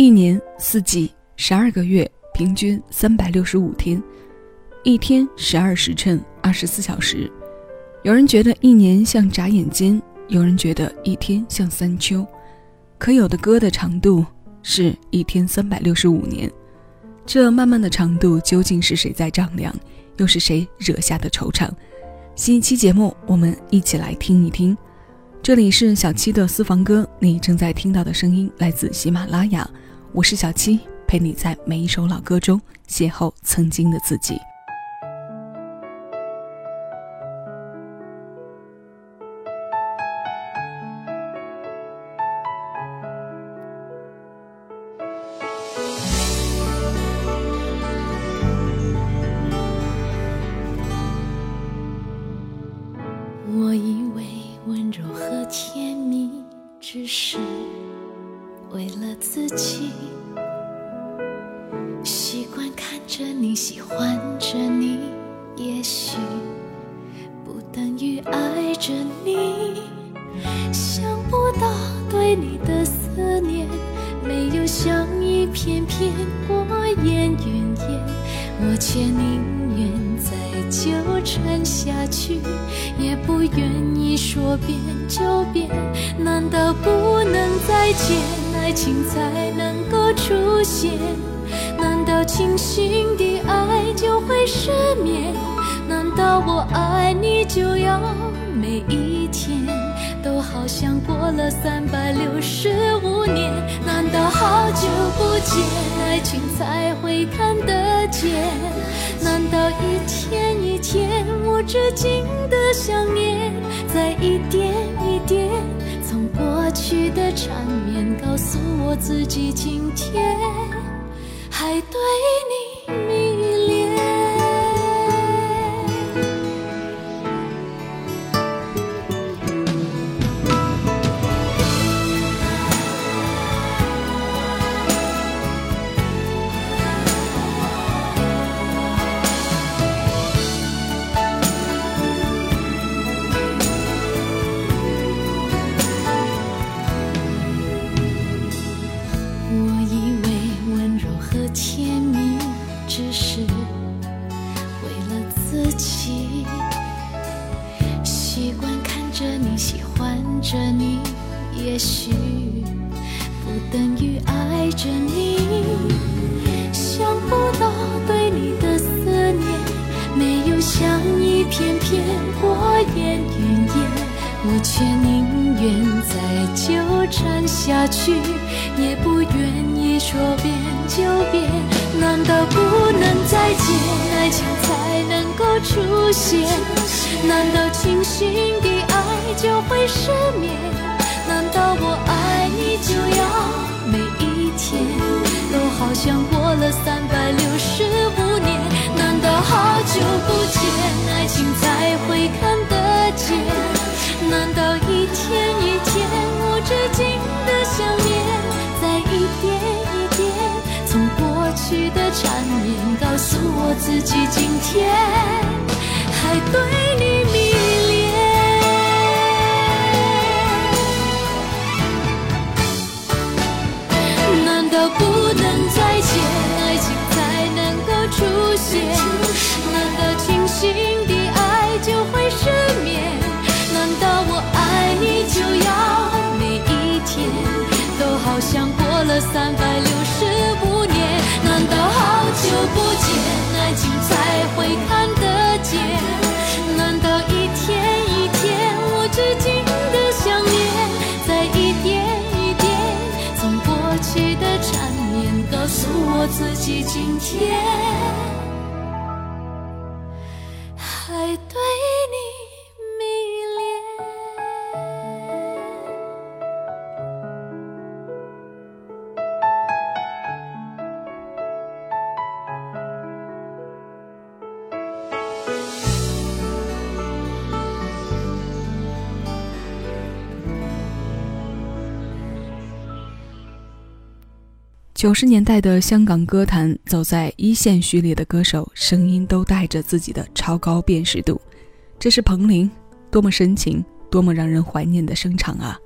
一年四季十二个月，平均三百六十五天，一天十二时辰，二十四小时。有人觉得一年像眨眼间，有人觉得一天像三秋。可有的歌的长度是一天三百六十五年，这漫漫的长度究竟是谁在丈量，又是谁惹下的惆怅？新一期节目，我们一起来听一听。这里是小七的私房歌，你正在听到的声音来自喜马拉雅。我是小七，陪你在每一首老歌中邂逅曾经的自己。像一片片过眼云烟，我却宁愿再纠缠下去，也不愿意说变就变。难道不能再见？爱情才能够出现？难道清醒的爱就会失眠？难道我爱你就要每一天都好像过了三百六十五年？难道好久不见，爱情才会看得见？难道一天一天无止境的想念，在一点一点从？过去的缠绵，告诉我自己，今天还对你只是为了自己习惯看着你喜欢着你也许不等于爱着你。想不到对你的思念没有像一片片过眼云烟我却宁愿再纠缠下去也不愿说变就变。难道不能再见，爱情才能够出现？难道清醒的爱就会失眠？自己今天还对你迷恋？难道不能再见，爱情才能够出现？难道清醒的爱就会失眠？难道我爱你就要每一天都好像过了三百六十五年，难道好久不见，看得见？难道一天一天无止境的想念，在一点一点从过去的缠绵，告诉我自己今天。九十年代的香港歌坛，走在一线序列的歌手，声音都带着自己的超高辨识度。这是彭羚，多么深情，多么让人怀念的声场啊！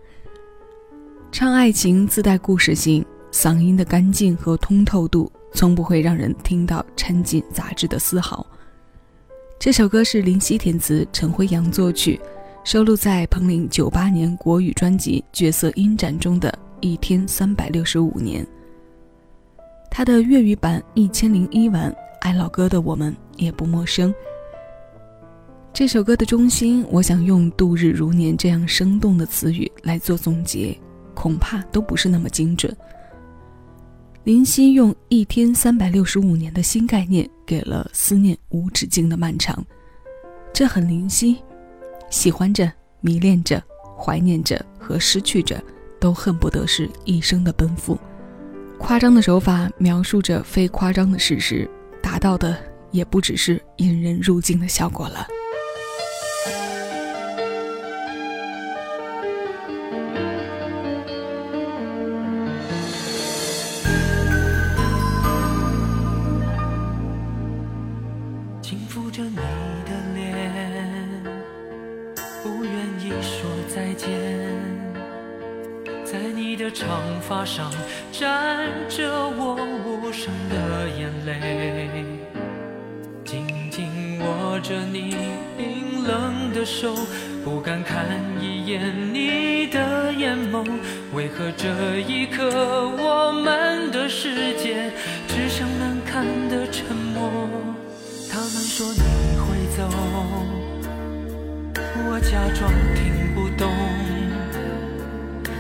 唱爱情自带故事性，嗓音的干净和通透度，从不会让人听到掺进杂质的丝毫。这首歌是林夕填词，陈辉阳作曲，收录在彭羚九八年国语专辑《角色音展》中的一天三百六十五年。他的粤语版《一千零一晚》，爱老歌的我们也不陌生。这首歌的中心，我想用“度日如年”这样生动的词语来做总结，恐怕都不是那么精准。林夕用一天三百六十五年的新概念，给了思念无止境的漫长，这很林夕，喜欢着、迷恋着、怀念着和失去着，都恨不得是一生的奔赴。夸张的手法描述着非夸张的事实，达到的也不只是引人入境的效果了。一眼你的眼眸。为何这一刻我们的世界只剩难堪的沉默？他们说你会走，我假装听不懂。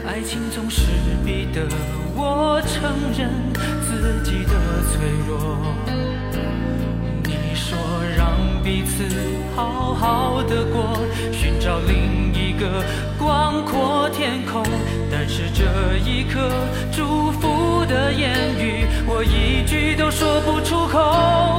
爱情总是逼得我承认自己的脆弱。彼此好好的过，寻找另一个广阔天空。但是这一刻祝福的言语，我一句都说不出口。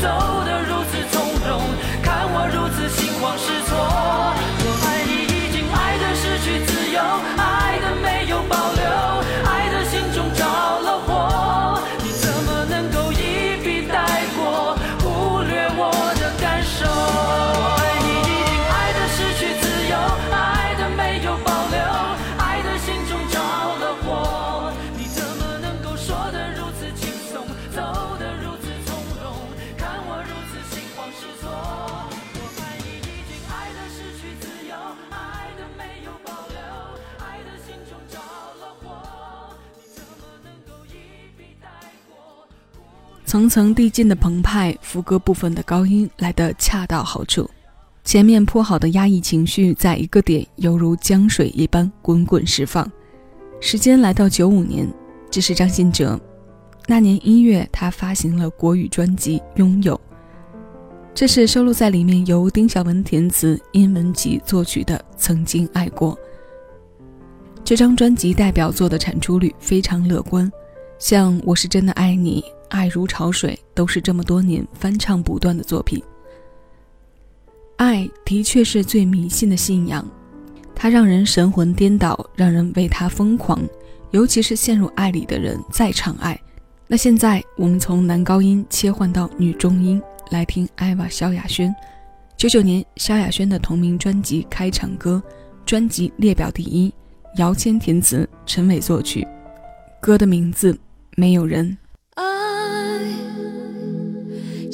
走层层递进的澎湃，副歌部分的高音来得恰到好处，前面铺好的压抑情绪，在一个点犹如江水一般滚滚释放。时间来到九五年，这是张信哲那年一月，他发行了国语专辑《拥有》，这是收录在里面由丁晓文填词、殷文琪作曲的《曾经爱过》。这张专辑代表作的产出率非常乐观，像《我是真的爱你》《爱如潮水》都是这么多年翻唱不断的作品。爱的确是最迷信的信仰，它让人神魂颠倒，让人为它疯狂，尤其是陷入爱里的人再唱爱。那现在我们从男高音切换到女中音，来听艾娃萧亚轩。九九年萧亚轩的同名专辑开场歌，专辑列表第一。姚谦填词，陈伟作曲，歌的名字没有人。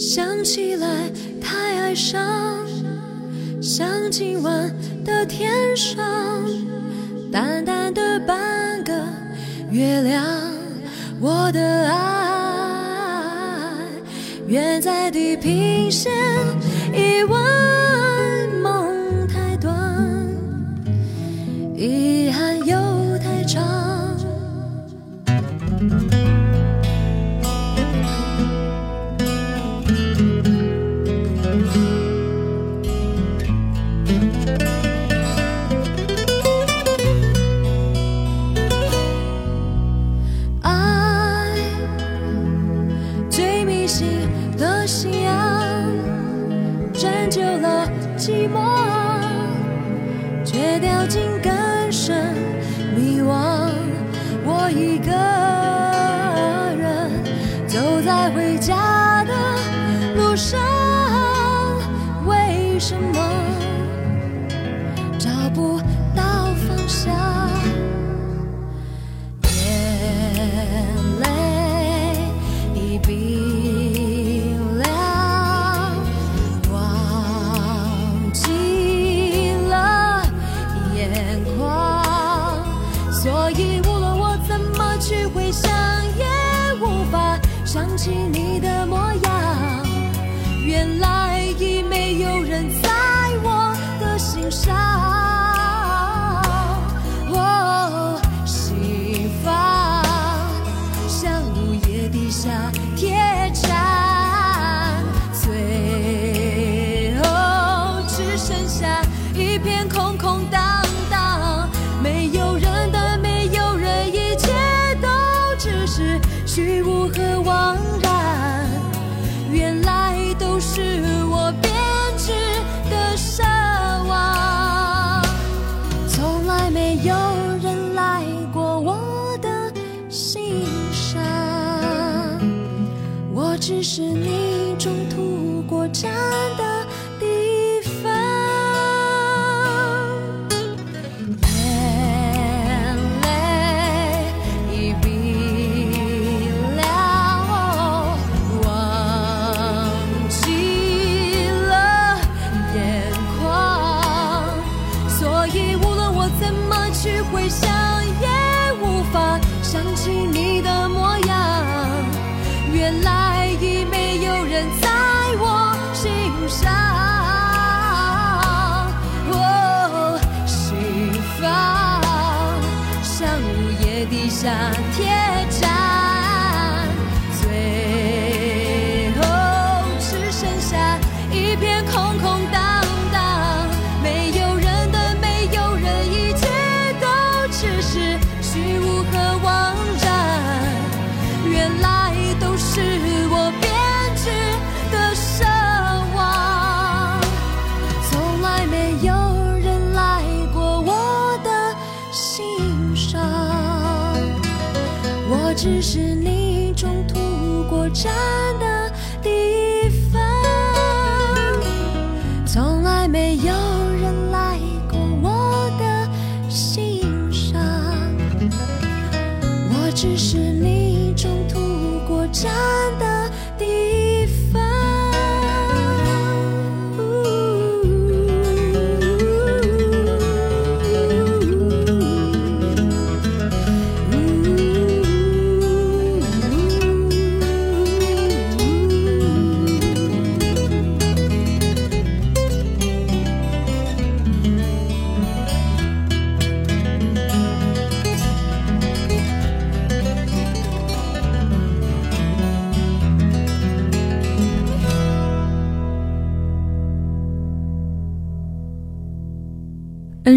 想起来太哀伤，像今晚的天上淡淡的半个月亮。我的爱远在地平线，以寂寞却掉进更深迷惘我一个人走在回家。想起你的模样原来已没有人在。为。只是你中途过站。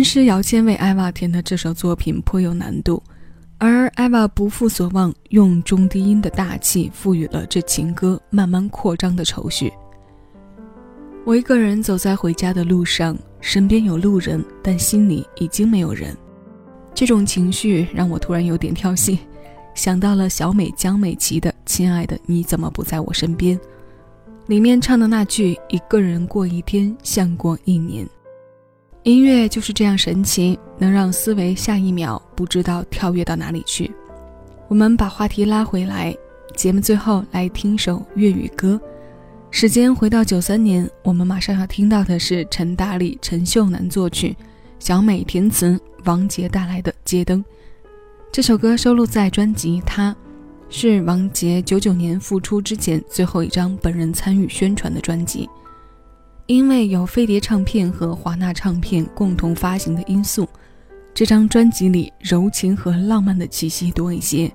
师姚谦为艾娃填的这首作品颇有难度，而艾娃不负所望，用中低音的大气赋予了这情歌慢慢扩张的愁绪。我一个人走在回家的路上，身边有路人，但心里已经没有人。这种情绪让我突然有点跳戏，想到了小美江美琪的《亲爱的你怎么不在我身边》，里面唱的那句“一个人过一天像过一年”。音乐就是这样神奇，能让思维下一秒不知道跳跃到哪里去。我们把话题拉回来，节目最后来听首粤语歌。时间回到九三年，我们马上要听到的是陈大力、陈秀楠作曲，小美填词，王杰带来的《街灯》。这首歌收录在专辑《他》，是王杰九九年复出之前最后一张本人参与宣传的专辑。因为有飞碟唱片和华纳唱片共同发行的因素，这张专辑里柔情和浪漫的气息多一些，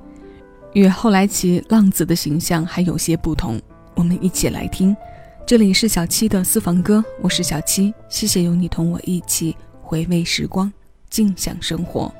与后来其浪子的形象还有些不同。我们一起来听，这里是小七的私房歌，我是小七，谢谢有你同我一起回味时光，静享生活。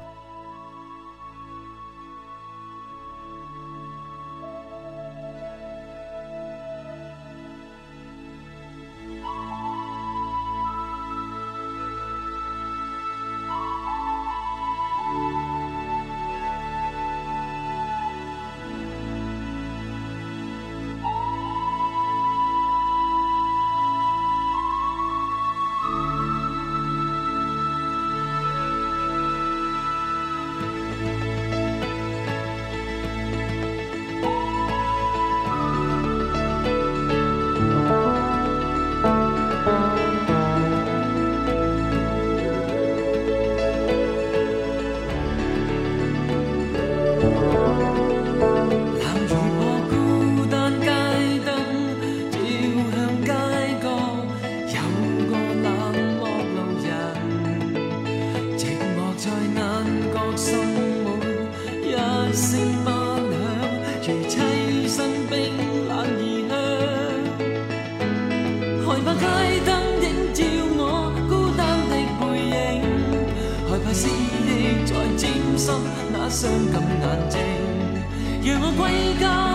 让我归家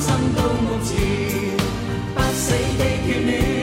心到目前不死的眷恋。